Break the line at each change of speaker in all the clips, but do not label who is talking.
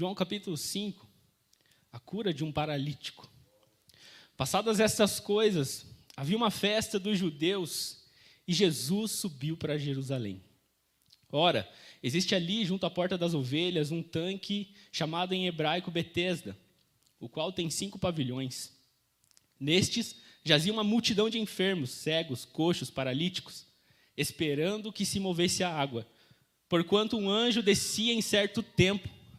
João capítulo 5, a cura de um paralítico. Passadas estas coisas, havia uma festa dos judeus e Jesus subiu para Jerusalém. Ora, existe ali, junto à porta das ovelhas, um tanque chamado em hebraico Betesda, o qual tem cinco pavilhões. Nestes jazia uma multidão de enfermos, cegos, coxos, paralíticos, esperando que se movesse a água. Porquanto um anjo descia em certo tempo,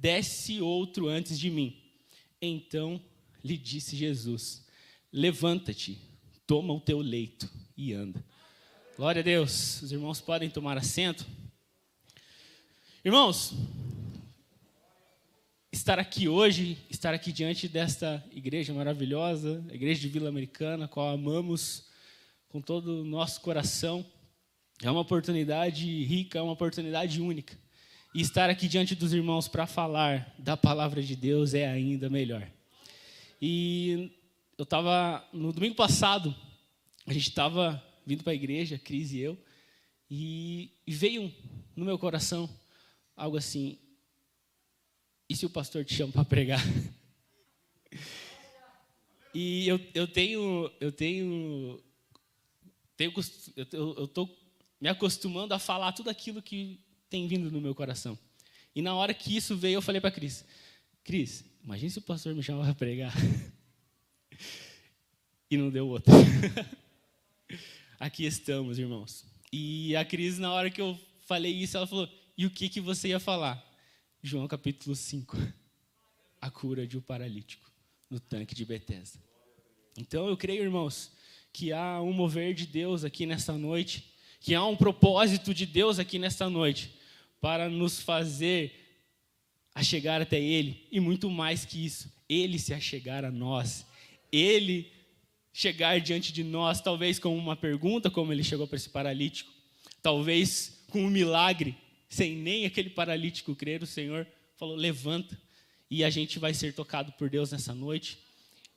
desce outro antes de mim. Então lhe disse Jesus: Levanta-te, toma o teu leito e anda. Glória a Deus. Os irmãos podem tomar assento. Irmãos, estar aqui hoje, estar aqui diante desta igreja maravilhosa, a igreja de Vila Americana, qual amamos com todo o nosso coração, é uma oportunidade rica, é uma oportunidade única. E estar aqui diante dos irmãos para falar da palavra de Deus é ainda melhor. E eu estava, no domingo passado, a gente estava vindo para a igreja, Cris e eu, e, veio no meu coração algo assim: e se o pastor te chama para pregar? e eu, eu tenho, eu tenho, tenho eu estou me acostumando a falar tudo aquilo que tem vindo no meu coração. E na hora que isso veio, eu falei para Cris: Cris, imagine se o pastor me chama para pregar. e não deu outra. aqui estamos, irmãos. E a Cris, na hora que eu falei isso, ela falou: E o que, que você ia falar? João capítulo 5. A cura de um paralítico no tanque de Betesda. Então eu creio, irmãos, que há um mover de Deus aqui nessa noite, que há um propósito de Deus aqui nessa noite para nos fazer a chegar até Ele e muito mais que isso, Ele se achegar a nós, Ele chegar diante de nós, talvez com uma pergunta, como ele chegou para esse paralítico, talvez com um milagre, sem nem aquele paralítico crer, o Senhor falou: levanta, e a gente vai ser tocado por Deus nessa noite,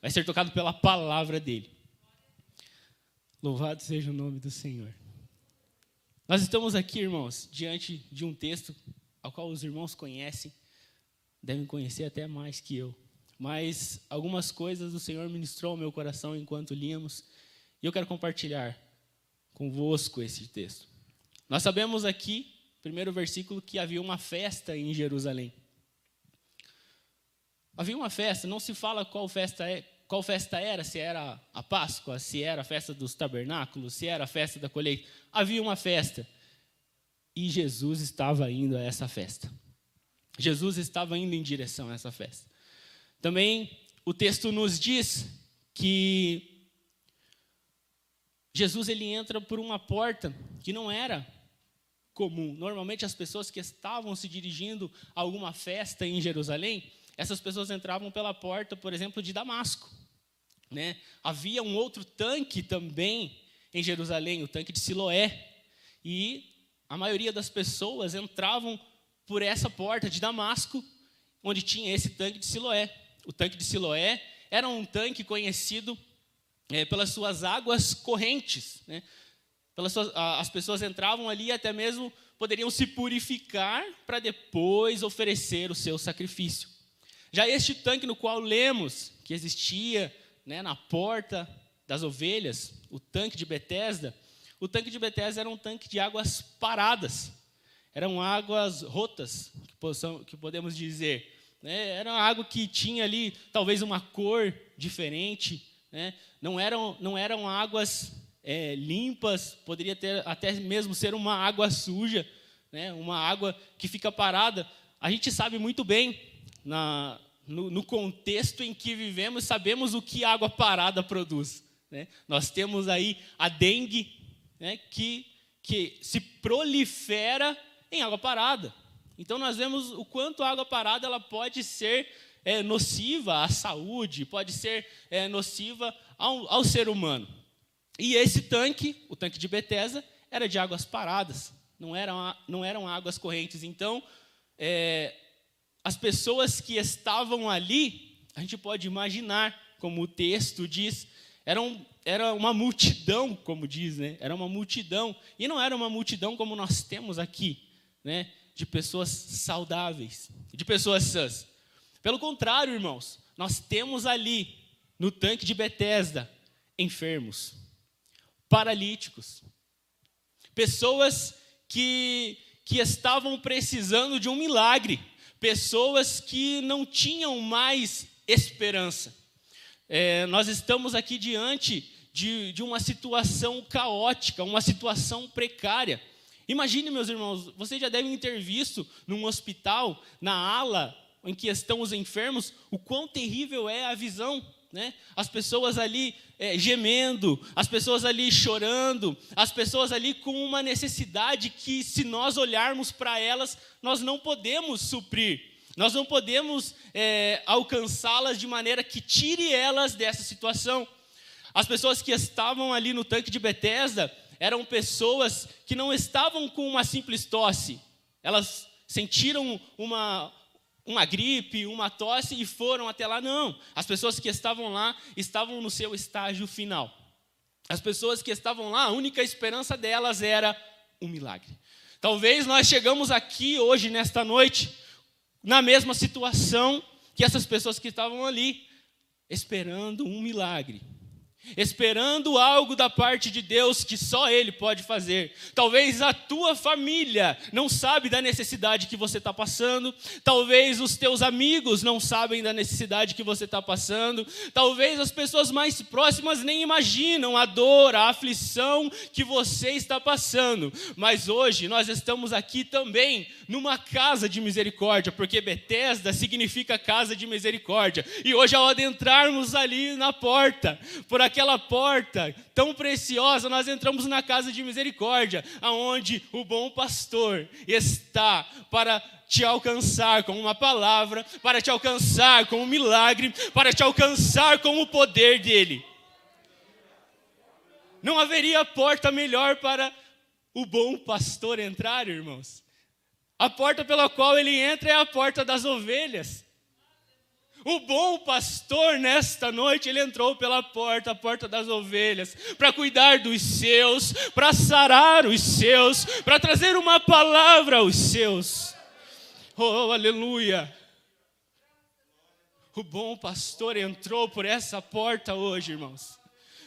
vai ser tocado pela palavra dele. Louvado seja o nome do Senhor. Nós estamos aqui, irmãos, diante de um texto ao qual os irmãos conhecem, devem conhecer até mais que eu mas algumas coisas o Senhor ministrou ao meu coração enquanto líamos, e eu quero compartilhar convosco esse texto. Nós sabemos aqui, primeiro versículo, que havia uma festa em Jerusalém. Havia uma festa, não se fala qual festa é, qual festa era, se era a Páscoa, se era a festa dos tabernáculos, se era a festa da colheita. Havia uma festa. E Jesus estava indo a essa festa. Jesus estava indo em direção a essa festa. Também o texto nos diz que Jesus ele entra por uma porta que não era comum. Normalmente as pessoas que estavam se dirigindo a alguma festa em Jerusalém, essas pessoas entravam pela porta, por exemplo, de Damasco. Né? Havia um outro tanque também em Jerusalém, o tanque de Siloé. E a maioria das pessoas entravam por essa porta de Damasco, onde tinha esse tanque de Siloé o tanque de Siloé, era um tanque conhecido é, pelas suas águas correntes. Né? Pelas suas, as pessoas entravam ali e até mesmo poderiam se purificar para depois oferecer o seu sacrifício. Já este tanque no qual lemos que existia né, na porta das ovelhas, o tanque de Betesda, o tanque de Betesda era um tanque de águas paradas. Eram águas rotas, que podemos dizer. Né? Era água que tinha ali talvez uma cor diferente. Né? Não, eram, não eram águas é, limpas, poderia ter até mesmo ser uma água suja, né? uma água que fica parada. A gente sabe muito bem, na, no, no contexto em que vivemos, sabemos o que água parada produz. Né? Nós temos aí a dengue, né? que, que se prolifera em água parada. Então nós vemos o quanto a água parada ela pode ser é, nociva à saúde, pode ser é, nociva ao, ao ser humano. E esse tanque, o tanque de Betesda, era de águas paradas, não eram, não eram águas correntes. Então, é, as pessoas que estavam ali, a gente pode imaginar, como o texto diz, eram, era uma multidão, como diz, né? Era uma multidão. E não era uma multidão como nós temos aqui, né? De pessoas saudáveis, de pessoas sãs. Pelo contrário, irmãos, nós temos ali, no tanque de Betesda, enfermos, paralíticos, pessoas que, que estavam precisando de um milagre, pessoas que não tinham mais esperança. É, nós estamos aqui diante de, de uma situação caótica, uma situação precária. Imagine, meus irmãos, vocês já devem ter visto num hospital, na ala em que estão os enfermos, o quão terrível é a visão. Né? As pessoas ali é, gemendo, as pessoas ali chorando, as pessoas ali com uma necessidade que, se nós olharmos para elas, nós não podemos suprir. Nós não podemos é, alcançá-las de maneira que tire elas dessa situação. As pessoas que estavam ali no tanque de Betesda eram pessoas que não estavam com uma simples tosse. Elas sentiram uma, uma gripe, uma tosse e foram até lá. Não. As pessoas que estavam lá estavam no seu estágio final. As pessoas que estavam lá, a única esperança delas era um milagre. Talvez nós chegamos aqui hoje, nesta noite, na mesma situação que essas pessoas que estavam ali, esperando um milagre esperando algo da parte de Deus que só Ele pode fazer. Talvez a tua família não sabe da necessidade que você está passando, talvez os teus amigos não sabem da necessidade que você está passando, talvez as pessoas mais próximas nem imaginam a dor, a aflição que você está passando. Mas hoje nós estamos aqui também numa casa de misericórdia, porque Betesda significa casa de misericórdia. E hoje ao adentrarmos ali na porta, por aquela porta tão preciosa, nós entramos na casa de misericórdia, aonde o bom pastor está para te alcançar com uma palavra, para te alcançar com um milagre, para te alcançar com o poder dele. Não haveria porta melhor para o bom pastor entrar, irmãos. A porta pela qual ele entra é a porta das ovelhas. O bom pastor, nesta noite, ele entrou pela porta, a porta das ovelhas, para cuidar dos seus, para sarar os seus, para trazer uma palavra aos seus. Oh, aleluia! O bom pastor entrou por essa porta hoje, irmãos.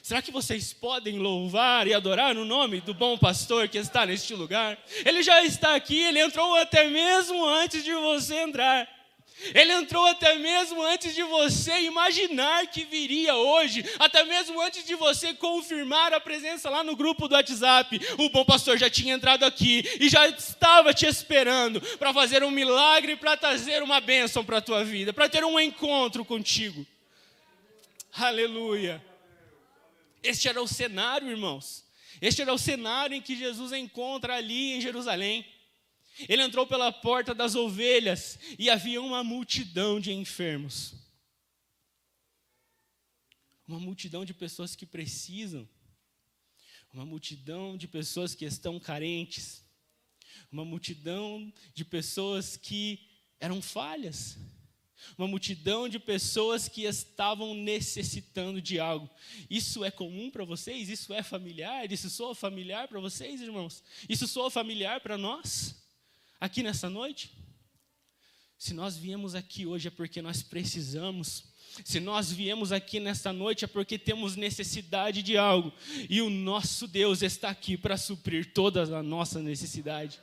Será que vocês podem louvar e adorar no nome do bom pastor que está neste lugar? Ele já está aqui, ele entrou até mesmo antes de você entrar. Ele entrou até mesmo antes de você imaginar que viria hoje, até mesmo antes de você confirmar a presença lá no grupo do WhatsApp. O bom pastor já tinha entrado aqui e já estava te esperando para fazer um milagre, para trazer uma bênção para a tua vida, para ter um encontro contigo. Aleluia. Este era o cenário, irmãos. Este era o cenário em que Jesus encontra ali em Jerusalém. Ele entrou pela porta das ovelhas e havia uma multidão de enfermos. Uma multidão de pessoas que precisam. Uma multidão de pessoas que estão carentes. Uma multidão de pessoas que eram falhas. Uma multidão de pessoas que estavam necessitando de algo. Isso é comum para vocês? Isso é familiar? Isso soa familiar para vocês, irmãos? Isso soa familiar para nós? aqui nessa noite? Se nós viemos aqui hoje é porque nós precisamos. Se nós viemos aqui nesta noite é porque temos necessidade de algo. E o nosso Deus está aqui para suprir toda a nossa necessidade.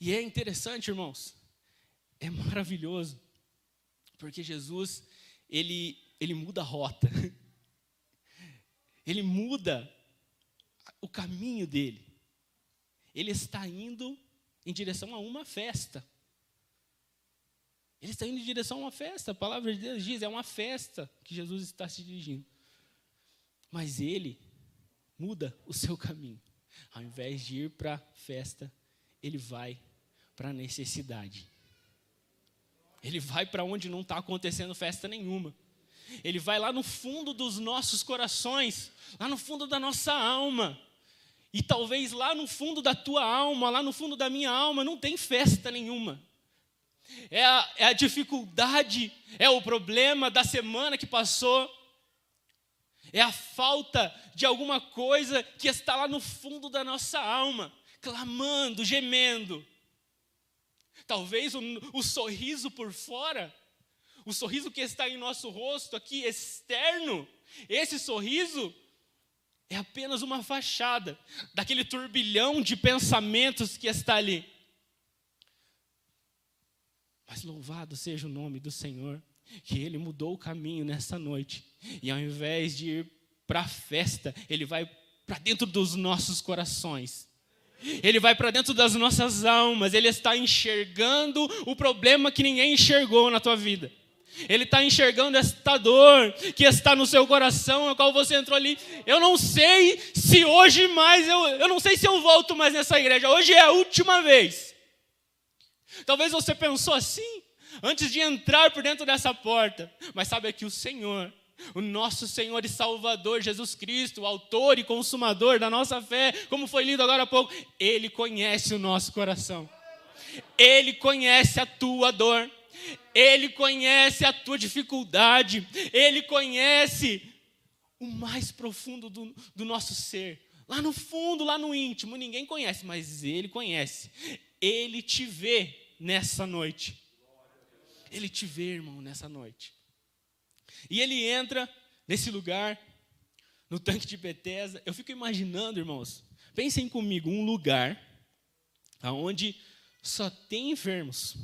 E é interessante, irmãos. É maravilhoso. Porque Jesus, ele, ele muda a rota. Ele muda o caminho dele ele está indo em direção a uma festa. Ele está indo em direção a uma festa. A palavra de Deus diz: é uma festa que Jesus está se dirigindo. Mas ele muda o seu caminho. Ao invés de ir para a festa, ele vai para a necessidade. Ele vai para onde não está acontecendo festa nenhuma. Ele vai lá no fundo dos nossos corações, lá no fundo da nossa alma. E talvez lá no fundo da tua alma, lá no fundo da minha alma, não tem festa nenhuma. É a, é a dificuldade, é o problema da semana que passou, é a falta de alguma coisa que está lá no fundo da nossa alma, clamando, gemendo. Talvez o, o sorriso por fora, o sorriso que está em nosso rosto aqui, externo, esse sorriso é apenas uma fachada daquele turbilhão de pensamentos que está ali. Mas louvado seja o nome do Senhor, que Ele mudou o caminho nessa noite. E ao invés de ir para a festa, Ele vai para dentro dos nossos corações. Ele vai para dentro das nossas almas. Ele está enxergando o problema que ninguém enxergou na tua vida. Ele está enxergando esta dor que está no seu coração, a qual você entrou ali. Eu não sei se hoje mais, eu, eu não sei se eu volto mais nessa igreja. Hoje é a última vez. Talvez você pensou assim antes de entrar por dentro dessa porta, mas sabe que o Senhor, o nosso Senhor e Salvador Jesus Cristo, autor e consumador da nossa fé, como foi lido agora há pouco, ele conhece o nosso coração. Ele conhece a tua dor. Ele conhece a tua dificuldade. Ele conhece o mais profundo do, do nosso ser. Lá no fundo, lá no íntimo, ninguém conhece, mas Ele conhece. Ele te vê nessa noite. Ele te vê, irmão, nessa noite. E ele entra nesse lugar, no tanque de Betesda. Eu fico imaginando, irmãos, pensem comigo, um lugar onde só tem enfermos.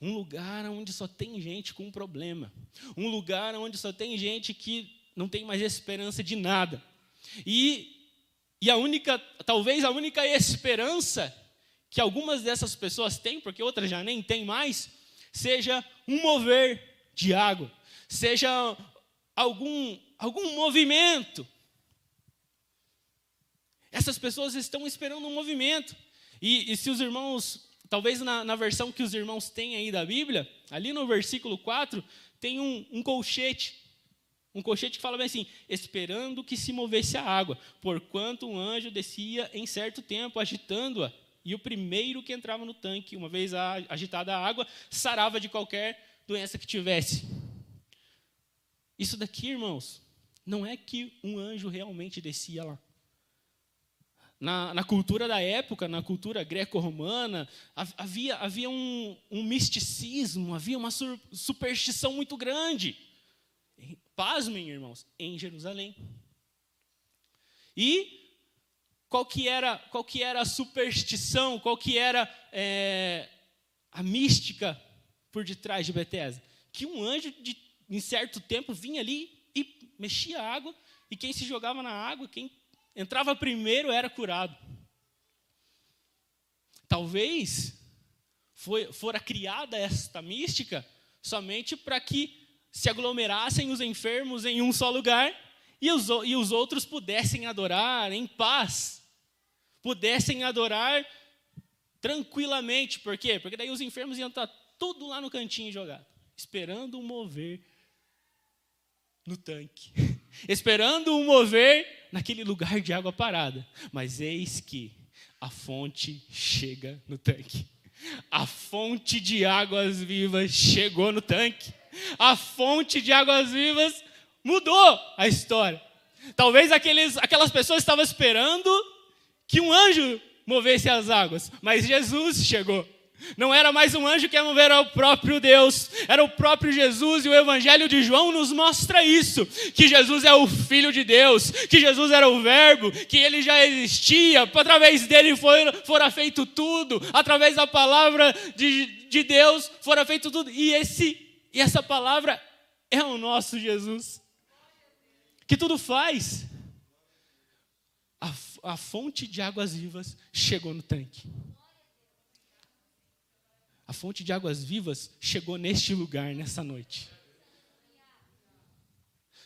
Um lugar onde só tem gente com problema. Um lugar onde só tem gente que não tem mais esperança de nada. E, e a única, talvez a única esperança que algumas dessas pessoas têm, porque outras já nem têm mais, seja um mover de água, seja algum, algum movimento. Essas pessoas estão esperando um movimento. E, e se os irmãos, talvez na, na, versão que os irmãos têm aí da Bíblia, ali no versículo 4, tem um, um colchete. Um colchete que fala bem assim: esperando que se movesse a água, porquanto um anjo descia em certo tempo, agitando-a e o primeiro que entrava no tanque, uma vez agitada a água, sarava de qualquer doença que tivesse. Isso daqui, irmãos, não é que um anjo realmente descia lá. Na, na cultura da época, na cultura greco-romana, havia, havia um, um, misticismo, havia uma sur, superstição muito grande. Pasmem, irmãos, em Jerusalém. E qual que era, qual que era a superstição, qual que era é, a mística por detrás de Betesda? Que um anjo, de, em certo tempo, vinha ali e mexia a água, e quem se jogava na água, quem entrava primeiro era curado. Talvez foi, fora criada esta mística somente para que se aglomerassem os enfermos em um só lugar e os, e os outros pudessem adorar em paz, pudessem adorar tranquilamente. Por quê? Porque daí os enfermos iam estar tudo lá no cantinho jogado, esperando um mover no tanque, esperando um mover naquele lugar de água parada. Mas eis que a fonte chega no tanque. A fonte de águas vivas chegou no tanque. A fonte de águas vivas mudou a história. Talvez aqueles, aquelas pessoas estavam esperando que um anjo movesse as águas, mas Jesus chegou. Não era mais um anjo que ia mover, era o próprio Deus, era o próprio Jesus, e o Evangelho de João nos mostra isso: que Jesus é o Filho de Deus, que Jesus era o Verbo, que ele já existia, através dele foi, fora feito tudo, através da palavra de, de Deus fora feito tudo, e, esse, e essa palavra é o nosso Jesus que tudo faz. A, a fonte de águas vivas chegou no tanque. A fonte de águas vivas chegou neste lugar, nessa noite.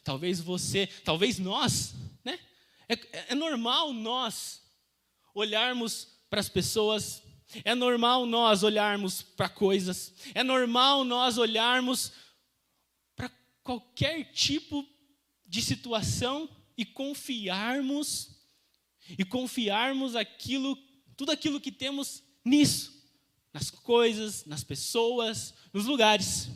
Talvez você, talvez nós, né? É, é normal nós olharmos para as pessoas É normal nós olharmos para coisas, é normal nós olharmos para qualquer tipo de situação e confiarmos e confiarmos aquilo, tudo aquilo que temos nisso, nas coisas, nas pessoas, nos lugares.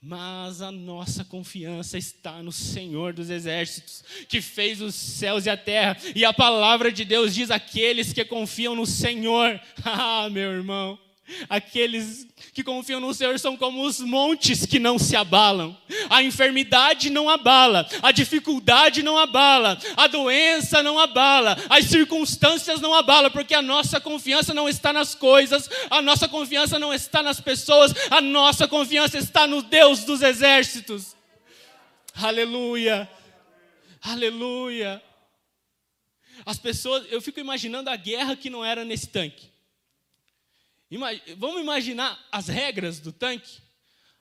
Mas a nossa confiança está no Senhor dos Exércitos, que fez os céus e a terra. E a palavra de Deus diz: aqueles que confiam no Senhor. Ah, meu irmão, Aqueles que confiam no Senhor são como os montes que não se abalam. A enfermidade não abala, a dificuldade não abala, a doença não abala, as circunstâncias não abalam, porque a nossa confiança não está nas coisas, a nossa confiança não está nas pessoas, a nossa confiança está no Deus dos exércitos. Aleluia. Aleluia. As pessoas, eu fico imaginando a guerra que não era nesse tanque. Vamos imaginar as regras do tanque?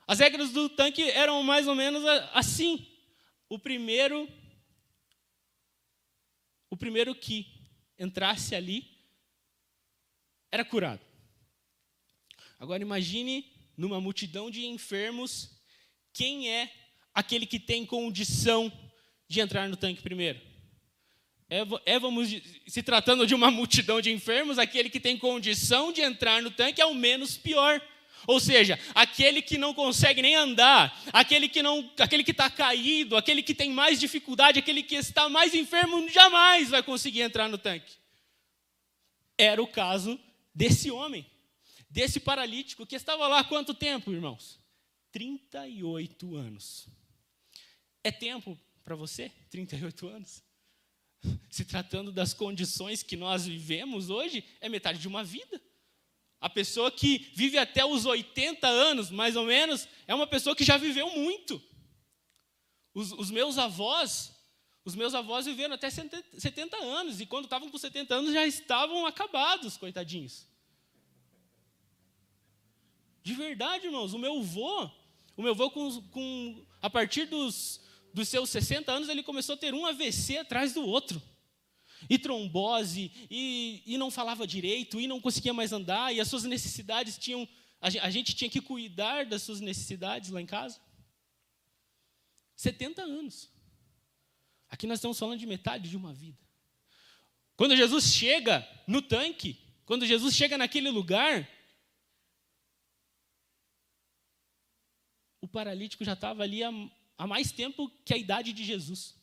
As regras do tanque eram mais ou menos assim. O primeiro o primeiro que entrasse ali era curado. Agora imagine numa multidão de enfermos, quem é aquele que tem condição de entrar no tanque primeiro? É, é, vamos, se tratando de uma multidão de enfermos, aquele que tem condição de entrar no tanque é o menos pior. Ou seja, aquele que não consegue nem andar, aquele que não, aquele que está caído, aquele que tem mais dificuldade, aquele que está mais enfermo, jamais vai conseguir entrar no tanque. Era o caso desse homem, desse paralítico que estava lá há quanto tempo, irmãos? 38 anos. É tempo para você? 38 anos? Se tratando das condições que nós vivemos hoje, é metade de uma vida. A pessoa que vive até os 80 anos, mais ou menos, é uma pessoa que já viveu muito. Os, os meus avós, os meus avós viveram até 70 anos, e quando estavam com 70 anos já estavam acabados, coitadinhos. De verdade, irmãos, o meu avô, o meu avô com, com a partir dos dos seus 60 anos, ele começou a ter um AVC atrás do outro. E trombose, e, e não falava direito, e não conseguia mais andar, e as suas necessidades tinham. A gente tinha que cuidar das suas necessidades lá em casa. 70 anos. Aqui nós estamos falando de metade de uma vida. Quando Jesus chega no tanque, quando Jesus chega naquele lugar, o paralítico já estava ali há há mais tempo que a idade de Jesus.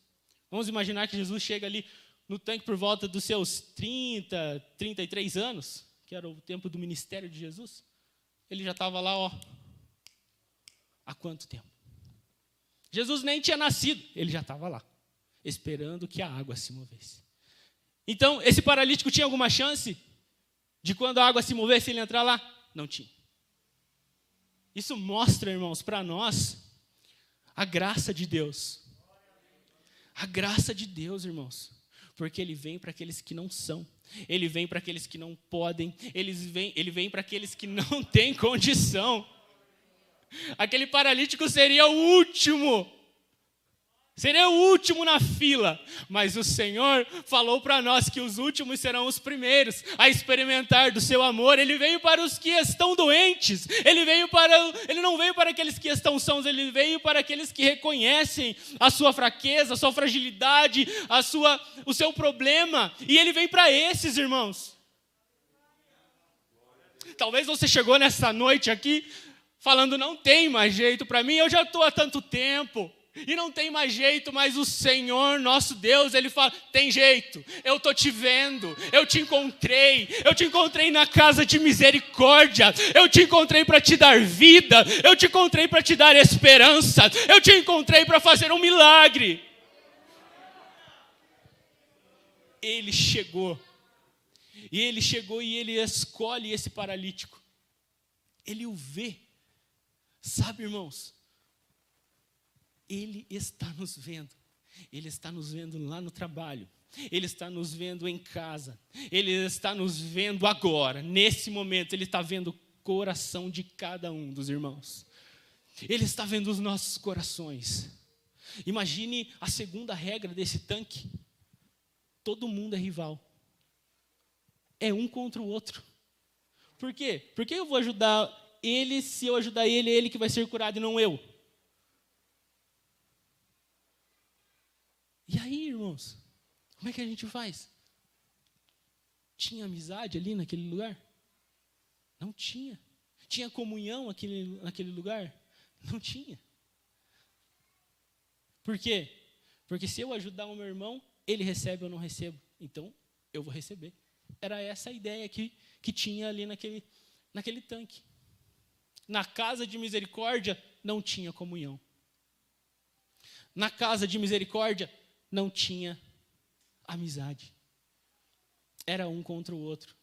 Vamos imaginar que Jesus chega ali no tanque por volta dos seus 30, 33 anos, que era o tempo do ministério de Jesus. Ele já estava lá, ó. Há quanto tempo? Jesus nem tinha nascido, ele já estava lá, esperando que a água se movesse. Então, esse paralítico tinha alguma chance de quando a água se movesse ele entrar lá? Não tinha. Isso mostra, irmãos, para nós a graça de Deus. A graça de Deus, irmãos. Porque Ele vem para aqueles que não são. Ele vem para aqueles que não podem. Ele vem, ele vem para aqueles que não têm condição. Aquele paralítico seria o último Seria o último na fila, mas o Senhor falou para nós que os últimos serão os primeiros a experimentar do seu amor. Ele veio para os que estão doentes. Ele veio para ele não veio para aqueles que estão sãos, ele veio para aqueles que reconhecem a sua fraqueza, a sua fragilidade, a sua o seu problema, e ele vem para esses, irmãos. Talvez você chegou nessa noite aqui falando não tem mais jeito para mim, eu já estou há tanto tempo e não tem mais jeito, mas o Senhor, nosso Deus, Ele fala: tem jeito, eu estou te vendo, eu te encontrei, eu te encontrei na casa de misericórdia, eu te encontrei para te dar vida, eu te encontrei para te dar esperança, eu te encontrei para fazer um milagre. Ele chegou, e ele chegou e ele escolhe esse paralítico, ele o vê, sabe, irmãos? Ele está nos vendo. Ele está nos vendo lá no trabalho. Ele está nos vendo em casa. Ele está nos vendo agora, nesse momento. Ele está vendo o coração de cada um dos irmãos. Ele está vendo os nossos corações. Imagine a segunda regra desse tanque: todo mundo é rival. É um contra o outro. Por quê? Por que eu vou ajudar ele se eu ajudar ele, é ele que vai ser curado e não eu? E aí, irmãos, como é que a gente faz? Tinha amizade ali naquele lugar? Não tinha. Tinha comunhão aquele, naquele lugar? Não tinha. Por quê? Porque se eu ajudar o meu irmão, ele recebe ou não recebo. Então, eu vou receber. Era essa a ideia que, que tinha ali naquele, naquele tanque. Na casa de misericórdia, não tinha comunhão. Na casa de misericórdia, não tinha amizade. Era um contra o outro.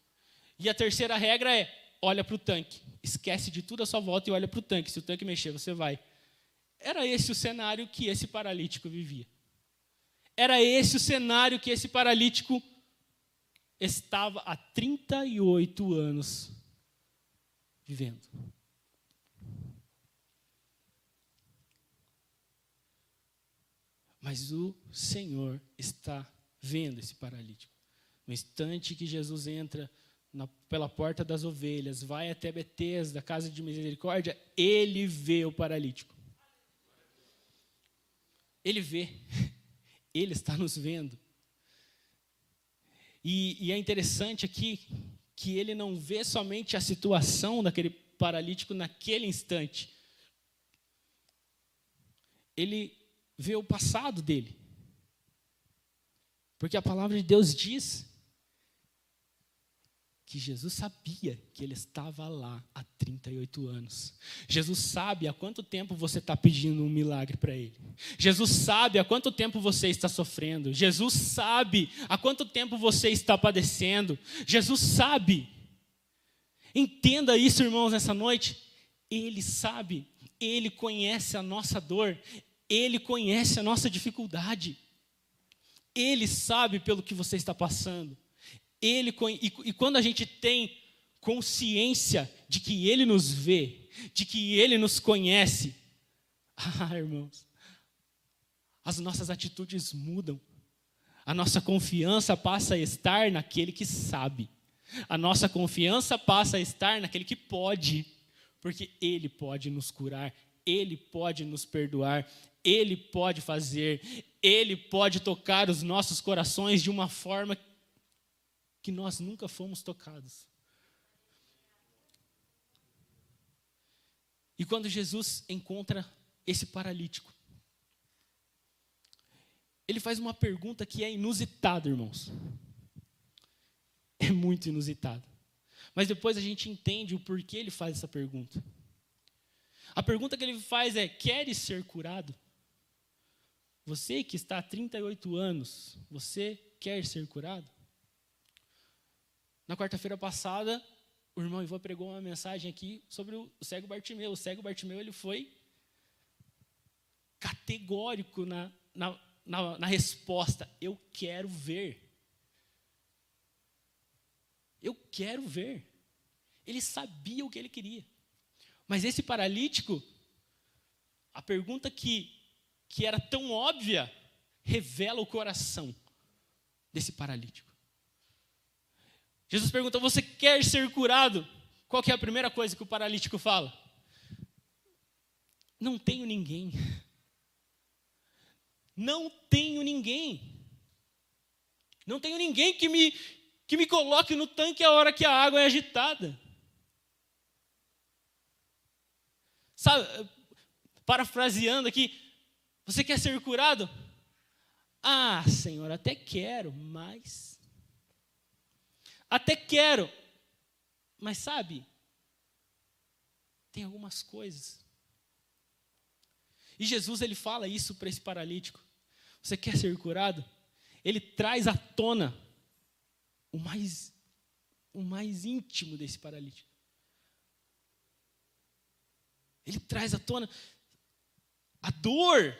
E a terceira regra é: olha para o tanque. Esquece de tudo à sua volta e olha para o tanque. Se o tanque mexer, você vai. Era esse o cenário que esse paralítico vivia. Era esse o cenário que esse paralítico estava há 38 anos vivendo. Mas o Senhor está vendo esse paralítico. No instante que Jesus entra na, pela porta das ovelhas, vai até Betesda, da casa de misericórdia, ele vê o paralítico. Ele vê. Ele está nos vendo. E, e, é interessante aqui que ele não vê somente a situação daquele paralítico naquele instante. Ele vê o passado dele. Porque a palavra de Deus diz que Jesus sabia que ele estava lá há 38 anos. Jesus sabe há quanto tempo você está pedindo um milagre para ele. Jesus sabe há quanto tempo você está sofrendo. Jesus sabe há quanto tempo você está padecendo. Jesus sabe. Entenda isso, irmãos, nessa noite. Ele sabe, ele conhece a nossa dor, ele conhece a nossa dificuldade. Ele sabe pelo que você está passando. Ele, e, e quando a gente tem consciência de que Ele nos vê, de que Ele nos conhece, ah, irmãos, as nossas atitudes mudam. A nossa confiança passa a estar naquele que sabe. A nossa confiança passa a estar naquele que pode, porque Ele pode nos curar, Ele pode nos perdoar, Ele pode fazer, Ele pode tocar os nossos corações de uma forma que nós nunca fomos tocados. E quando Jesus encontra esse paralítico, ele faz uma pergunta que é inusitada, irmãos. É muito inusitada. Mas depois a gente entende o porquê ele faz essa pergunta. A pergunta que ele faz é: Queres ser curado? Você que está há 38 anos, você quer ser curado? Na quarta-feira passada, o irmão Ivan pregou uma mensagem aqui sobre o cego Bartimeu. O cego Bartimeu ele foi categórico na, na, na, na resposta: Eu quero ver. Eu quero ver. Ele sabia o que ele queria. Mas esse paralítico, a pergunta que, que era tão óbvia, revela o coração desse paralítico. Jesus pergunta: Você quer ser curado? Qual é a primeira coisa que o paralítico fala? Não tenho ninguém. Não tenho ninguém. Não tenho ninguém que me, que me coloque no tanque a hora que a água é agitada. Sabe, parafraseando aqui, você quer ser curado? Ah, Senhor, até quero, mas até quero. Mas sabe, tem algumas coisas. E Jesus ele fala isso para esse paralítico. Você quer ser curado? Ele traz à tona o mais o mais íntimo desse paralítico. Ele traz à tona a dor,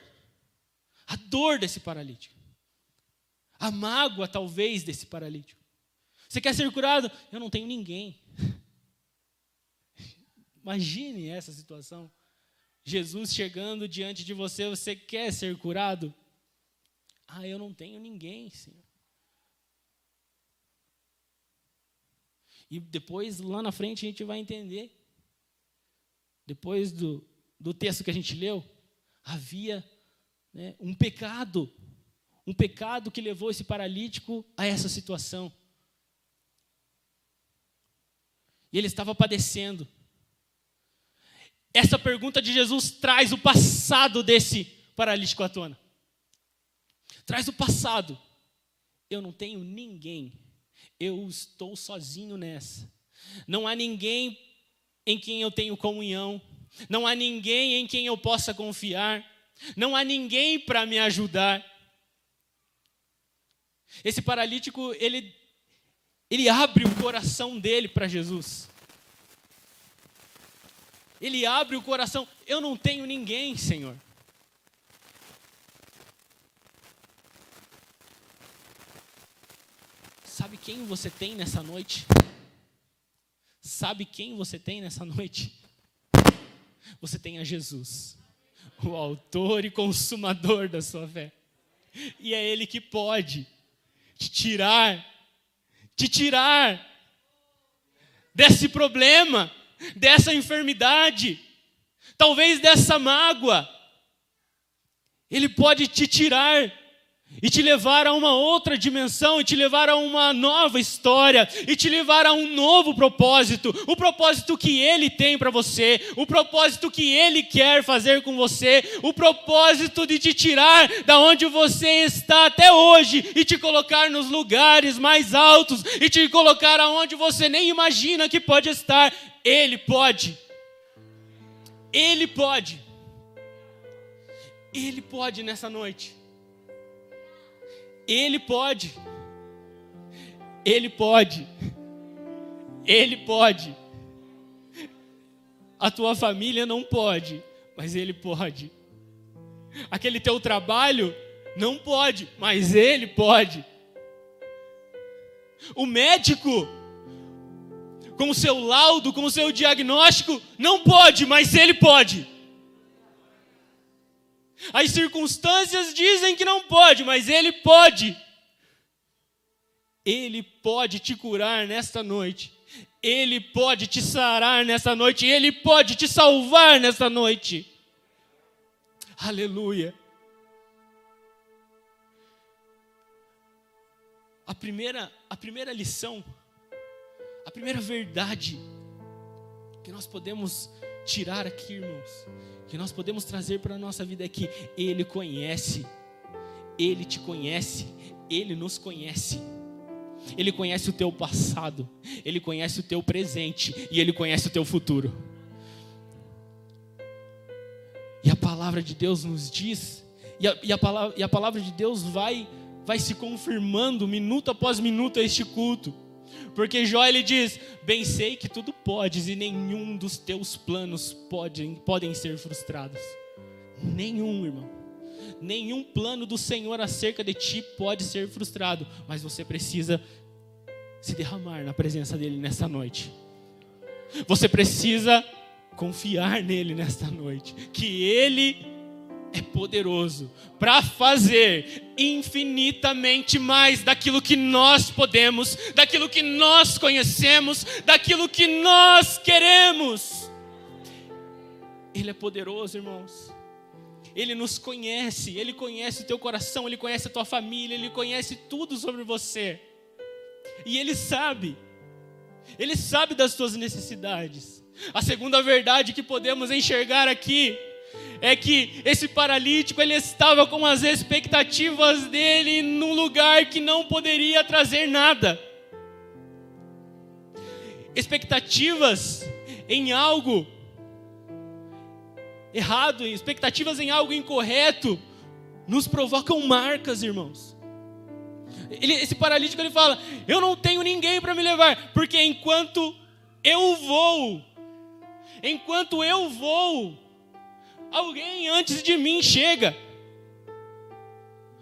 a dor desse paralítico. A mágoa talvez desse paralítico. Você quer ser curado? Eu não tenho ninguém. Imagine essa situação. Jesus chegando diante de você, você quer ser curado? Ah, eu não tenho ninguém, Senhor. E depois, lá na frente, a gente vai entender. Depois do, do texto que a gente leu, havia né, um pecado. Um pecado que levou esse paralítico a essa situação. E ele estava padecendo. Essa pergunta de Jesus traz o passado desse paralítico à tona. Traz o passado. Eu não tenho ninguém. Eu estou sozinho nessa. Não há ninguém em quem eu tenho comunhão. Não há ninguém em quem eu possa confiar. Não há ninguém para me ajudar. Esse paralítico, ele, ele abre o coração dele para Jesus. Ele abre o coração. Eu não tenho ninguém, Senhor. Sabe quem você tem nessa noite? Sabe quem você tem nessa noite? Você tem a Jesus, o autor e consumador da sua fé. E é Ele que pode te tirar, te tirar desse problema, dessa enfermidade, talvez dessa mágoa. Ele pode te tirar e te levar a uma outra dimensão, e te levar a uma nova história, e te levar a um novo propósito, o propósito que Ele tem para você, o propósito que Ele quer fazer com você, o propósito de te tirar da onde você está até hoje e te colocar nos lugares mais altos e te colocar aonde você nem imagina que pode estar. Ele pode. Ele pode. Ele pode nessa noite. Ele pode. Ele pode. Ele pode. A tua família não pode, mas ele pode. Aquele teu trabalho não pode, mas ele pode. O médico, com o seu laudo, com o seu diagnóstico, não pode, mas ele pode. As circunstâncias dizem que não pode, mas Ele pode. Ele pode te curar nesta noite. Ele pode te sarar nesta noite. Ele pode te salvar nesta noite. Aleluia. A primeira, a primeira lição, a primeira verdade que nós podemos tirar aqui, irmãos, que nós podemos trazer para a nossa vida é que Ele conhece, Ele te conhece, Ele nos conhece. Ele conhece o teu passado, Ele conhece o teu presente e Ele conhece o teu futuro. E a palavra de Deus nos diz, e a, e a, palavra, e a palavra de Deus vai, vai se confirmando minuto após minuto a este culto. Porque Jó ele diz: Bem sei que tudo podes e nenhum dos teus planos podem, podem ser frustrados. Nenhum, irmão. Nenhum plano do Senhor acerca de ti pode ser frustrado, mas você precisa se derramar na presença dele nesta noite. Você precisa confiar nele nesta noite, que ele é poderoso para fazer infinitamente mais daquilo que nós podemos, daquilo que nós conhecemos, daquilo que nós queremos. Ele é poderoso, irmãos. Ele nos conhece, ele conhece o teu coração, ele conhece a tua família, ele conhece tudo sobre você. E ele sabe, ele sabe das tuas necessidades. A segunda verdade que podemos enxergar aqui é que esse paralítico ele estava com as expectativas dele num lugar que não poderia trazer nada. Expectativas em algo errado, expectativas em algo incorreto, nos provocam marcas, irmãos. Ele, esse paralítico ele fala: Eu não tenho ninguém para me levar, porque enquanto eu vou, enquanto eu vou, alguém antes de mim chega.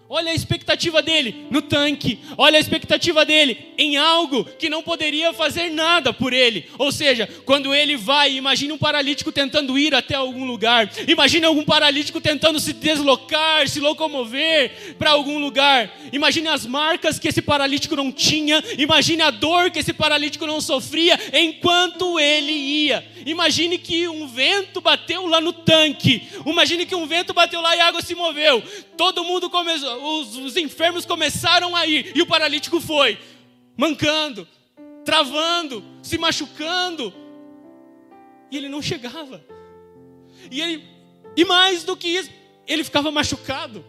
Olha a expectativa dele no tanque. Olha a expectativa dele em algo que não poderia fazer nada por ele. Ou seja, quando ele vai, imagine um paralítico tentando ir até algum lugar. Imagine algum paralítico tentando se deslocar, se locomover para algum lugar. Imagine as marcas que esse paralítico não tinha. Imagine a dor que esse paralítico não sofria enquanto ele ia. Imagine que um vento bateu lá no tanque. Imagine que um vento bateu lá e a água se moveu. Todo mundo começou os, os enfermos começaram a ir e o paralítico foi, mancando, travando, se machucando, e ele não chegava. E, ele, e mais do que isso, ele ficava machucado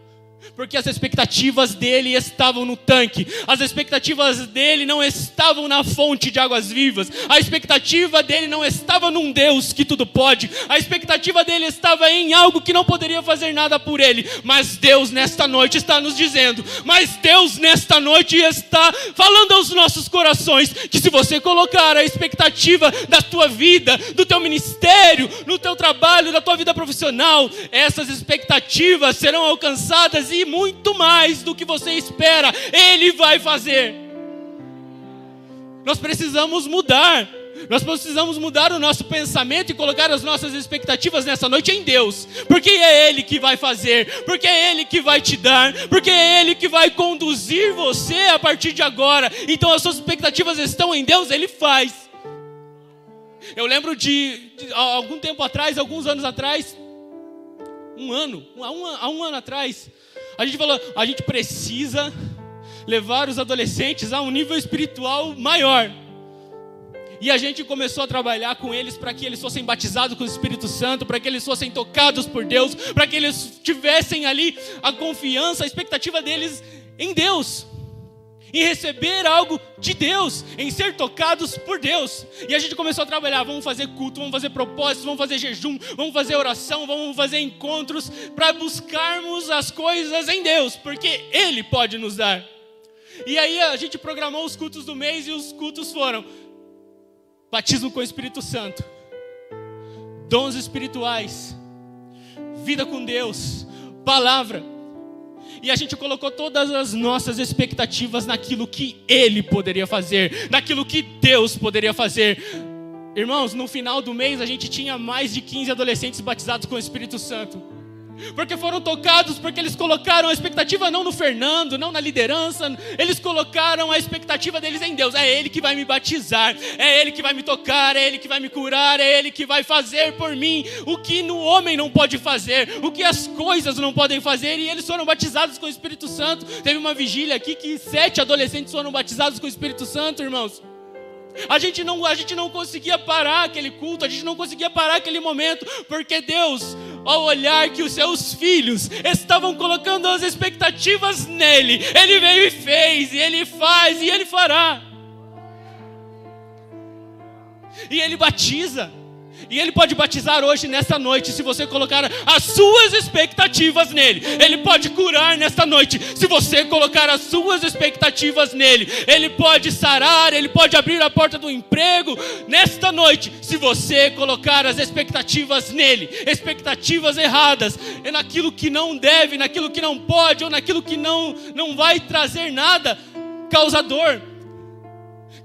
porque as expectativas dele estavam no tanque, as expectativas dele não estavam na fonte de águas vivas, a expectativa dele não estava num Deus que tudo pode, a expectativa dele estava em algo que não poderia fazer nada por ele, mas Deus nesta noite está nos dizendo, mas Deus nesta noite está falando aos nossos corações que se você colocar a expectativa da tua vida, do teu ministério, no teu trabalho, da tua vida profissional, essas expectativas serão alcançadas e muito mais do que você espera, Ele vai fazer. Nós precisamos mudar. Nós precisamos mudar o nosso pensamento e colocar as nossas expectativas nessa noite em Deus, porque é Ele que vai fazer, porque é Ele que vai te dar, porque é Ele que vai conduzir você a partir de agora. Então as suas expectativas estão em Deus, Ele faz. Eu lembro de, de algum tempo atrás, alguns anos atrás, um ano, há um, há um ano atrás, a gente falou, a gente precisa levar os adolescentes a um nível espiritual maior. E a gente começou a trabalhar com eles para que eles fossem batizados com o Espírito Santo, para que eles fossem tocados por Deus, para que eles tivessem ali a confiança, a expectativa deles em Deus em receber algo de Deus, em ser tocados por Deus. E a gente começou a trabalhar, vamos fazer culto, vamos fazer propósitos, vamos fazer jejum, vamos fazer oração, vamos fazer encontros para buscarmos as coisas em Deus, porque Ele pode nos dar. E aí a gente programou os cultos do mês e os cultos foram batismo com o Espírito Santo, dons espirituais, vida com Deus, palavra e a gente colocou todas as nossas expectativas naquilo que Ele poderia fazer, naquilo que Deus poderia fazer. Irmãos, no final do mês a gente tinha mais de 15 adolescentes batizados com o Espírito Santo porque foram tocados, porque eles colocaram a expectativa não no Fernando, não na liderança, eles colocaram a expectativa deles em Deus. É Ele que vai me batizar, é Ele que vai me tocar, é Ele que vai me curar, é Ele que vai fazer por mim o que no homem não pode fazer, o que as coisas não podem fazer, e eles foram batizados com o Espírito Santo. Teve uma vigília aqui que sete adolescentes foram batizados com o Espírito Santo, irmãos. A gente, não, a gente não conseguia parar aquele culto, a gente não conseguia parar aquele momento, porque Deus ao olhar que os seus filhos estavam colocando as expectativas nele, ele veio e fez, e ele faz, e ele fará. E ele batiza. E Ele pode batizar hoje, nesta noite, se você colocar as suas expectativas nele. Ele pode curar nesta noite, se você colocar as suas expectativas nele. Ele pode sarar, ele pode abrir a porta do emprego nesta noite, se você colocar as expectativas nele. Expectativas erradas, é naquilo que não deve, naquilo que não pode, ou naquilo que não, não vai trazer nada, causador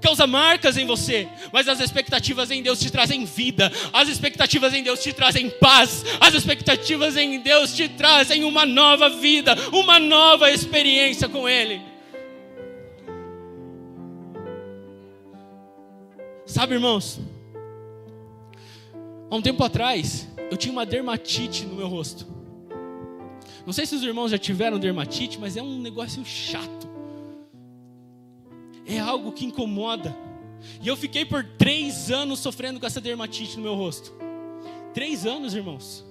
causa marcas em você, mas as expectativas em Deus te trazem vida, as expectativas em Deus te trazem paz, as expectativas em Deus te trazem uma nova vida, uma nova experiência com Ele. Sabe, irmãos, há um tempo atrás eu tinha uma dermatite no meu rosto. Não sei se os irmãos já tiveram dermatite, mas é um negócio chato é algo que incomoda. E eu fiquei por três anos sofrendo com essa dermatite no meu rosto. Três anos, irmãos.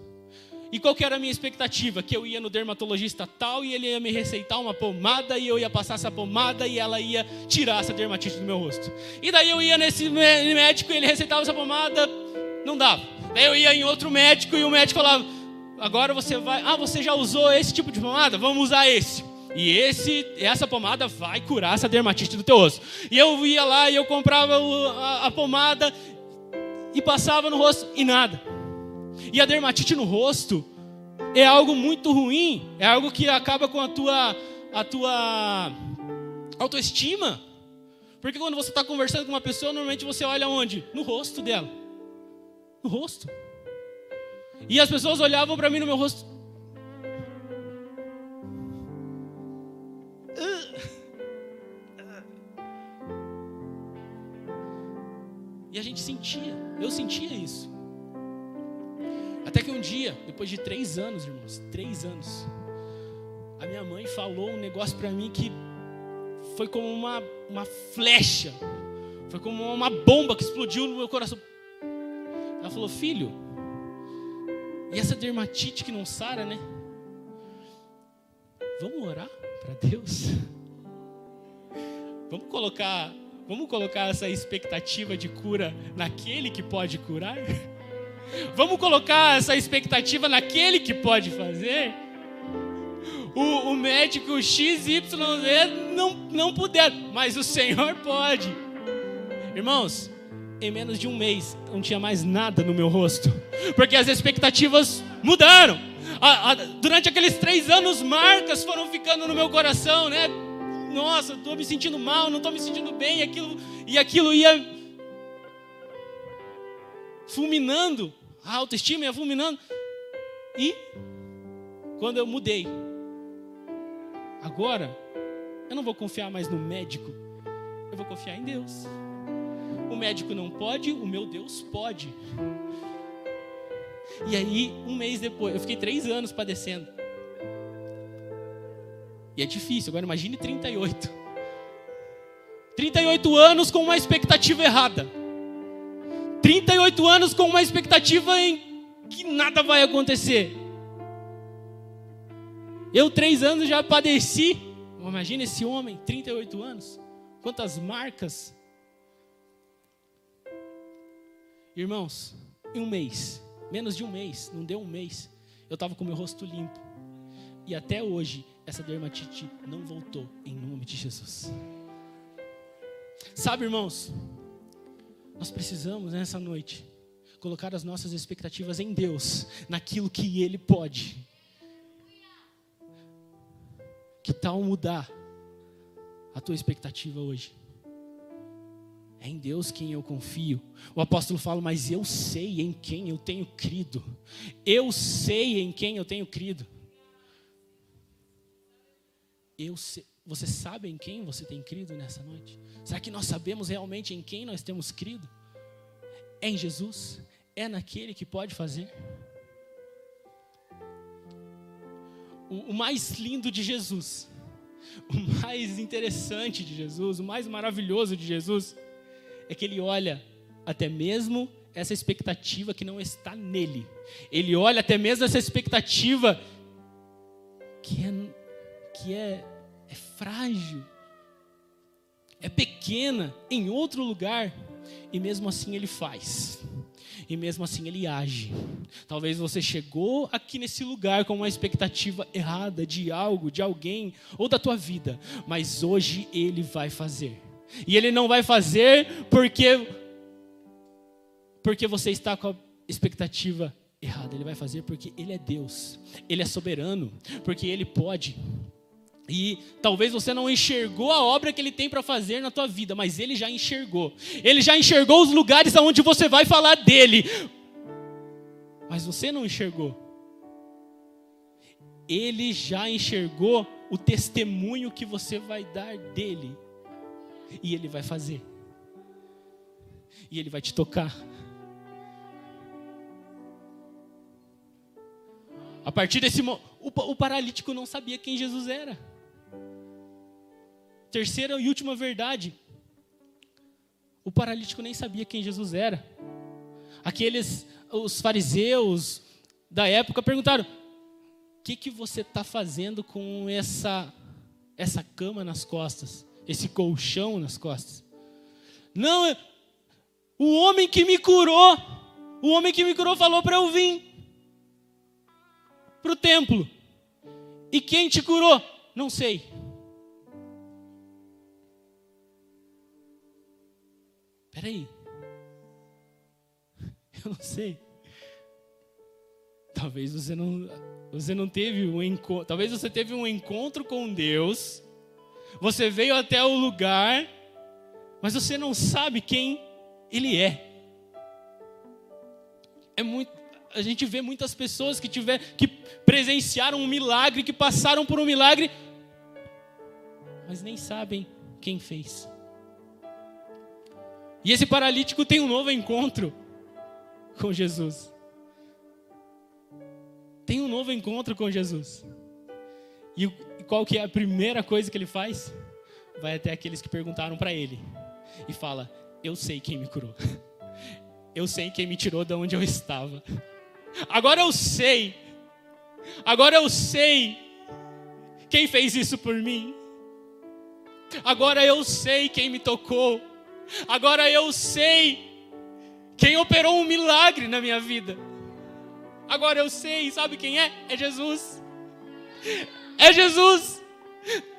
E qual que era a minha expectativa? Que eu ia no dermatologista tal e ele ia me receitar uma pomada e eu ia passar essa pomada e ela ia tirar essa dermatite do meu rosto. E daí eu ia nesse médico e ele receitava essa pomada, não dava. Daí eu ia em outro médico e o médico falava: agora você vai, ah, você já usou esse tipo de pomada? Vamos usar esse. E esse, essa pomada vai curar essa dermatite do teu osso. E eu ia lá e eu comprava a, a pomada e passava no rosto e nada. E a dermatite no rosto é algo muito ruim, é algo que acaba com a tua a tua autoestima. Porque quando você está conversando com uma pessoa, normalmente você olha onde? No rosto dela. No rosto. E as pessoas olhavam para mim no meu rosto. E a gente sentia, eu sentia isso. Até que um dia, depois de três anos, irmãos, três anos, a minha mãe falou um negócio para mim que foi como uma, uma flecha, foi como uma bomba que explodiu no meu coração. Ela falou: Filho, e essa dermatite que não sara, né? Vamos orar para Deus? Vamos colocar, vamos colocar essa expectativa de cura naquele que pode curar? Vamos colocar essa expectativa naquele que pode fazer? O, o médico XYZ não, não puder, mas o Senhor pode. Irmãos, em menos de um mês não tinha mais nada no meu rosto, porque as expectativas mudaram. A, a, durante aqueles três anos, marcas foram ficando no meu coração, né? Nossa, estou me sentindo mal, não estou me sentindo bem, e aquilo, e aquilo ia fulminando, a autoestima ia fulminando. E quando eu mudei, agora eu não vou confiar mais no médico, eu vou confiar em Deus. O médico não pode, o meu Deus pode. E aí, um mês depois, eu fiquei três anos padecendo. E é difícil, agora imagine 38. 38 anos com uma expectativa errada. 38 anos com uma expectativa em que nada vai acontecer. Eu, três anos, já padeci. Imagina esse homem, 38 anos. Quantas marcas. Irmãos, em um mês, menos de um mês, não deu um mês, eu estava com meu rosto limpo. E até hoje, essa dermatite não voltou, em nome de Jesus. Sabe, irmãos, nós precisamos nessa noite colocar as nossas expectativas em Deus, naquilo que Ele pode. Que tal mudar a tua expectativa hoje? É em Deus quem eu confio. O apóstolo fala, mas eu sei em quem eu tenho crido. Eu sei em quem eu tenho crido. Eu sei. Você sabe em quem você tem crido nessa noite? Será que nós sabemos realmente em quem nós temos crido? É em Jesus? É naquele que pode fazer? O, o mais lindo de Jesus, o mais interessante de Jesus, o mais maravilhoso de Jesus, é que ele olha até mesmo essa expectativa que não está nele. Ele olha até mesmo essa expectativa que é, que é é frágil, é pequena em outro lugar, e mesmo assim ele faz, e mesmo assim ele age. Talvez você chegou aqui nesse lugar com uma expectativa errada de algo, de alguém ou da tua vida, mas hoje ele vai fazer. E ele não vai fazer porque porque você está com a expectativa errada. Ele vai fazer porque ele é Deus. Ele é soberano, porque ele pode. E talvez você não enxergou a obra que ele tem para fazer na tua vida, mas ele já enxergou. Ele já enxergou os lugares aonde você vai falar dele. Mas você não enxergou. Ele já enxergou o testemunho que você vai dar dele. E ele vai fazer. E ele vai te tocar. A partir desse momento, o paralítico não sabia quem Jesus era. Terceira e última verdade. O paralítico nem sabia quem Jesus era. Aqueles, os fariseus da época perguntaram: o que, que você está fazendo com essa, essa cama nas costas, esse colchão nas costas? Não, o homem que me curou, o homem que me curou falou para eu vir para o templo. E quem te curou? Não sei. Peraí. Eu não sei. Talvez você não. Você não teve um encontro. Talvez você teve um encontro com Deus. Você veio até o lugar, mas você não sabe quem Ele é. É muito. A gente vê muitas pessoas que tiver, que presenciaram um milagre, que passaram por um milagre, mas nem sabem quem fez. E esse paralítico tem um novo encontro com Jesus. Tem um novo encontro com Jesus. E qual que é a primeira coisa que ele faz? Vai até aqueles que perguntaram para ele e fala: "Eu sei quem me curou. Eu sei quem me tirou de onde eu estava. Agora eu sei. Agora eu sei quem fez isso por mim. Agora eu sei quem me tocou. Agora eu sei quem operou um milagre na minha vida. Agora eu sei, sabe quem é? É Jesus. É Jesus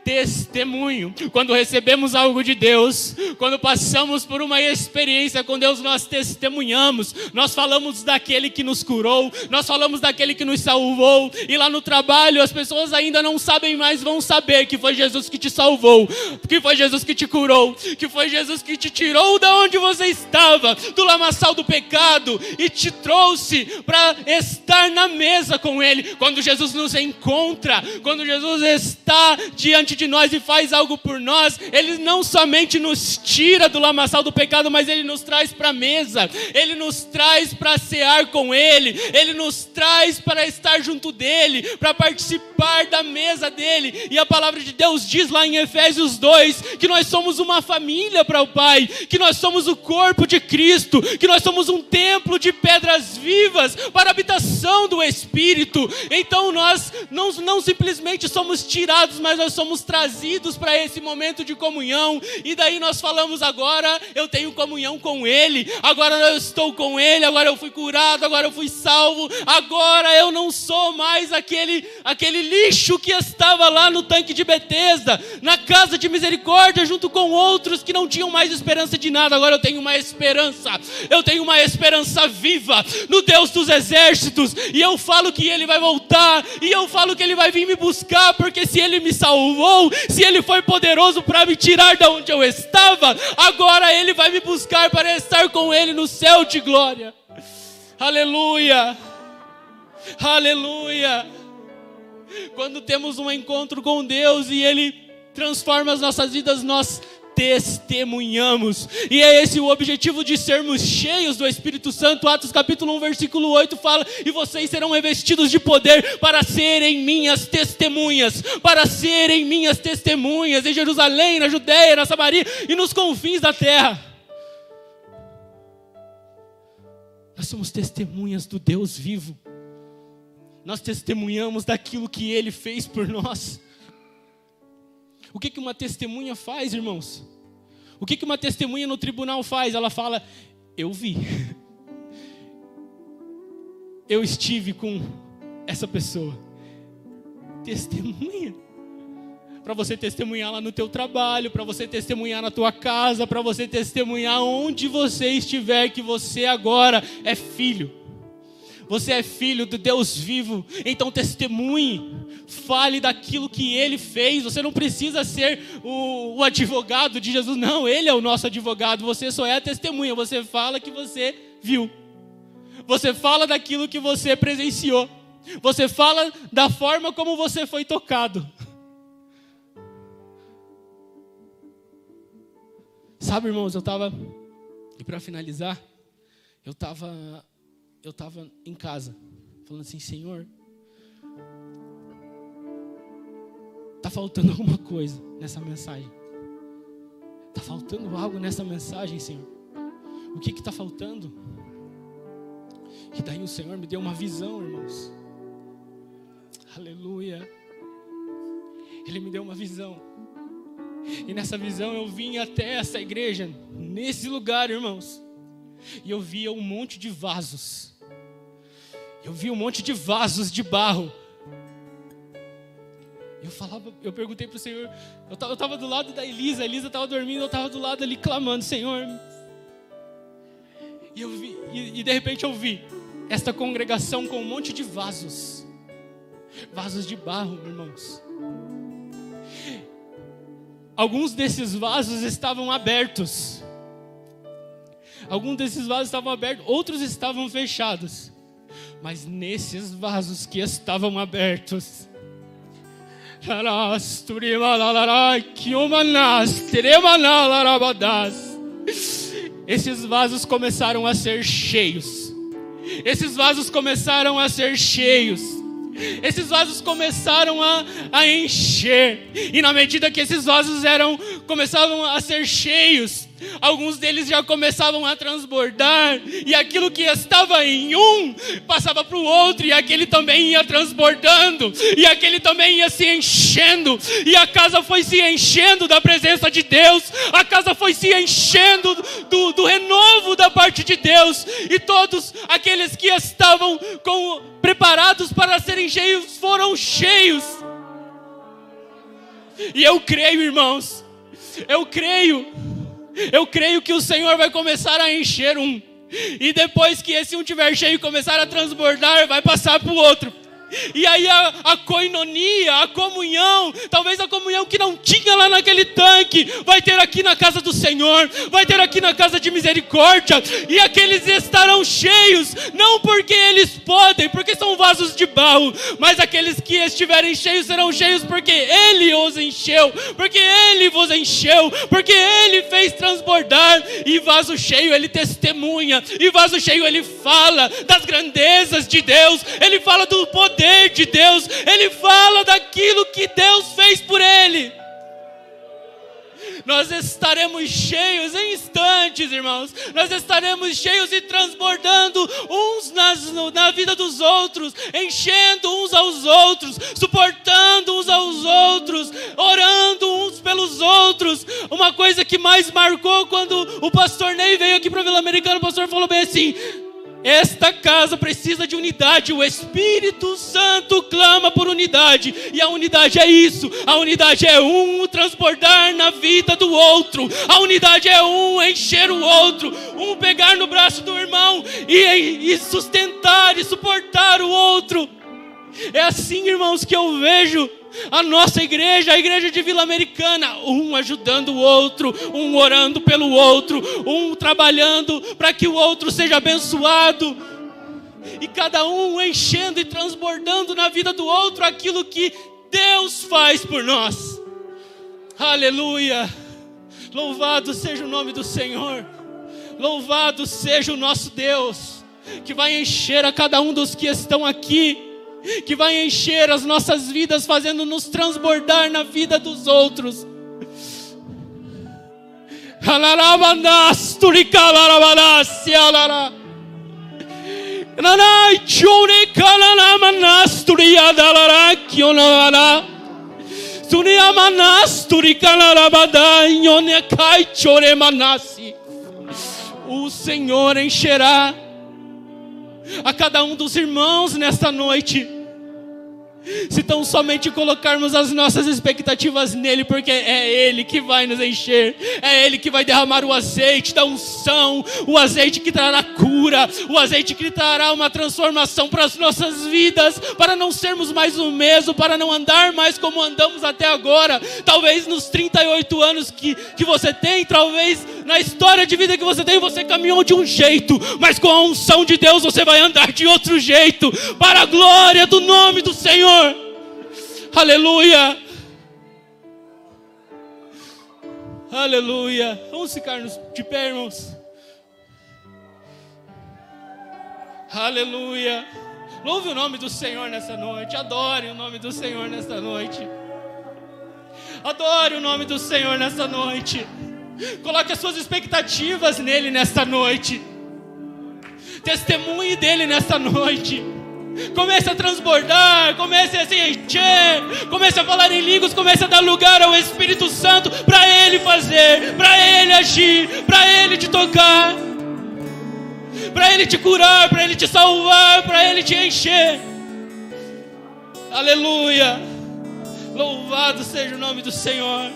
testemunho. Quando recebemos algo de Deus, quando passamos por uma experiência com Deus, nós testemunhamos. Nós falamos daquele que nos curou, nós falamos daquele que nos salvou. E lá no trabalho, as pessoas ainda não sabem mais, vão saber que foi Jesus que te salvou, que foi Jesus que te curou, que foi Jesus que te tirou da onde você estava, do lamaçal do pecado e te trouxe para estar na mesa com Ele. Quando Jesus nos encontra, quando Jesus está diante de nós e faz algo por nós, Ele não somente nos tira do lamaçal do pecado, mas Ele nos traz para a mesa, Ele nos traz para cear com Ele, Ele nos traz para estar junto dEle, para participar da mesa dEle. E a palavra de Deus diz lá em Efésios 2 que nós somos uma família para o Pai, que nós somos o corpo de Cristo, que nós somos um templo de pedras vivas para a habitação do Espírito. Então nós não, não simplesmente somos tirados, mas nós somos trazidos para esse momento de comunhão, e daí nós falamos agora eu tenho comunhão com Ele, agora eu estou com Ele, agora eu fui curado, agora eu fui salvo, agora eu não sou mais aquele, aquele lixo que estava lá no tanque de Betesda, na casa de misericórdia, junto com outros que não tinham mais esperança de nada, agora eu tenho uma esperança, eu tenho uma esperança viva no Deus dos exércitos, e eu falo que Ele vai voltar, e eu falo que Ele vai vir me buscar, porque se Ele me salvou, se Ele foi poderoso para me tirar de onde eu estava, agora Ele vai me buscar para estar com Ele no céu de glória. Aleluia! Aleluia! Quando temos um encontro com Deus e Ele transforma as nossas vidas, nós testemunhamos. E é esse o objetivo de sermos cheios do Espírito Santo. Atos capítulo 1, versículo 8 fala: "E vocês serão revestidos de poder para serem minhas testemunhas, para serem minhas testemunhas em Jerusalém, na Judéia, na Samaria e nos confins da terra." Nós somos testemunhas do Deus vivo. Nós testemunhamos daquilo que ele fez por nós. O que, que uma testemunha faz, irmãos? O que, que uma testemunha no tribunal faz? Ela fala: Eu vi. Eu estive com essa pessoa. Testemunha. Para você testemunhar lá no teu trabalho, para você testemunhar na tua casa, para você testemunhar onde você estiver, que você agora é filho você é filho do Deus vivo, então testemunhe, fale daquilo que ele fez. Você não precisa ser o, o, advogado de Jesus, não, ele é o nosso advogado. Você só é a testemunha, você fala que você viu, você fala daquilo que você presenciou, você fala da forma como você foi tocado. Sabe, irmãos, eu estava, e para finalizar, eu estava eu estava em casa, falando assim: Senhor, está faltando alguma coisa nessa mensagem. Está faltando algo nessa mensagem, Senhor. O que está faltando? E daí o Senhor me deu uma visão, irmãos. Aleluia. Ele me deu uma visão. E nessa visão eu vim até essa igreja, nesse lugar, irmãos. E eu via um monte de vasos eu vi um monte de vasos de barro. Eu falava, eu perguntei para o Senhor, eu estava do lado da Elisa, a Elisa estava dormindo, eu estava do lado ali clamando, Senhor. E, eu vi, e, e de repente eu vi esta congregação com um monte de vasos. Vasos de barro, irmãos. Alguns desses vasos estavam abertos. Alguns desses vasos estavam abertos, outros estavam fechados. Mas nesses vasos que estavam abertos, esses vasos começaram a ser cheios. Esses vasos começaram a ser cheios. Esses vasos começaram a, a encher. E na medida que esses vasos eram começavam a ser cheios, alguns deles já começavam a transbordar, e aquilo que estava em um passava para o outro, e aquele também ia transbordando, e aquele também ia se enchendo, e a casa foi se enchendo da presença de Deus, a casa foi se enchendo do, do renovo da parte de Deus, e todos aqueles que estavam com, preparados para serem cheios foram cheios. E eu creio, irmãos, eu creio eu creio que o Senhor vai começar a encher um. E depois que esse um tiver cheio e começar a transbordar, vai passar para o outro. E aí a, a coinonia, a comunhão, talvez a comunhão que não tinha lá naquele tanque, vai ter aqui na casa do Senhor, vai ter aqui na casa de misericórdia, e aqueles estarão cheios, não porque eles podem, porque são vasos de barro, mas aqueles que estiverem cheios serão cheios porque Ele os encheu, porque Ele vos encheu, porque Ele fez transbordar, e vaso cheio ele testemunha, e vaso cheio ele fala das grandezas de Deus, ele fala do poder poder de Deus, ele fala daquilo que Deus fez por ele. Nós estaremos cheios em instantes, irmãos. Nós estaremos cheios e transbordando uns nas, na vida dos outros, enchendo uns aos outros, suportando uns aos outros, orando uns pelos outros. Uma coisa que mais marcou quando o pastor Ney veio aqui para a Vila Americana, o pastor falou bem assim: esta casa precisa de unidade. O Espírito Santo clama por unidade. E a unidade é isso. A unidade é um transportar na vida do outro. A unidade é um encher o outro. Um pegar no braço do irmão e, e sustentar e suportar o outro. É assim, irmãos, que eu vejo a nossa igreja, a igreja de Vila Americana, um ajudando o outro, um orando pelo outro, um trabalhando para que o outro seja abençoado, e cada um enchendo e transbordando na vida do outro aquilo que Deus faz por nós. Aleluia! Louvado seja o nome do Senhor, louvado seja o nosso Deus, que vai encher a cada um dos que estão aqui que vai encher as nossas vidas, fazendo-nos transbordar na vida dos outros. O Senhor encherá a cada um dos irmãos nesta noite se tão somente colocarmos as nossas expectativas nele, porque é Ele que vai nos encher, é Ele que vai derramar o azeite da unção, o azeite que trará cura, o azeite que trará uma transformação para as nossas vidas, para não sermos mais o mesmo, para não andar mais como andamos até agora. Talvez nos 38 anos que, que você tem, talvez na história de vida que você tem, você caminhou de um jeito, mas com a unção de Deus você vai andar de outro jeito, para a glória do nome do Senhor. Senhor. Aleluia. Aleluia. Vamos ficar de pé, irmãos. Aleluia. Louve o nome do Senhor nessa noite. Adore o nome do Senhor nessa noite. Adore o nome do Senhor nessa noite. Coloque as suas expectativas nele nesta noite. Testemunhe dele nesta noite. Comece a transbordar, comece a se encher, comece a falar em línguas, comece a dar lugar ao Espírito Santo para Ele fazer, para Ele agir, para Ele te tocar, para Ele te curar, para Ele te salvar, para Ele te encher. Aleluia! Louvado seja o nome do Senhor.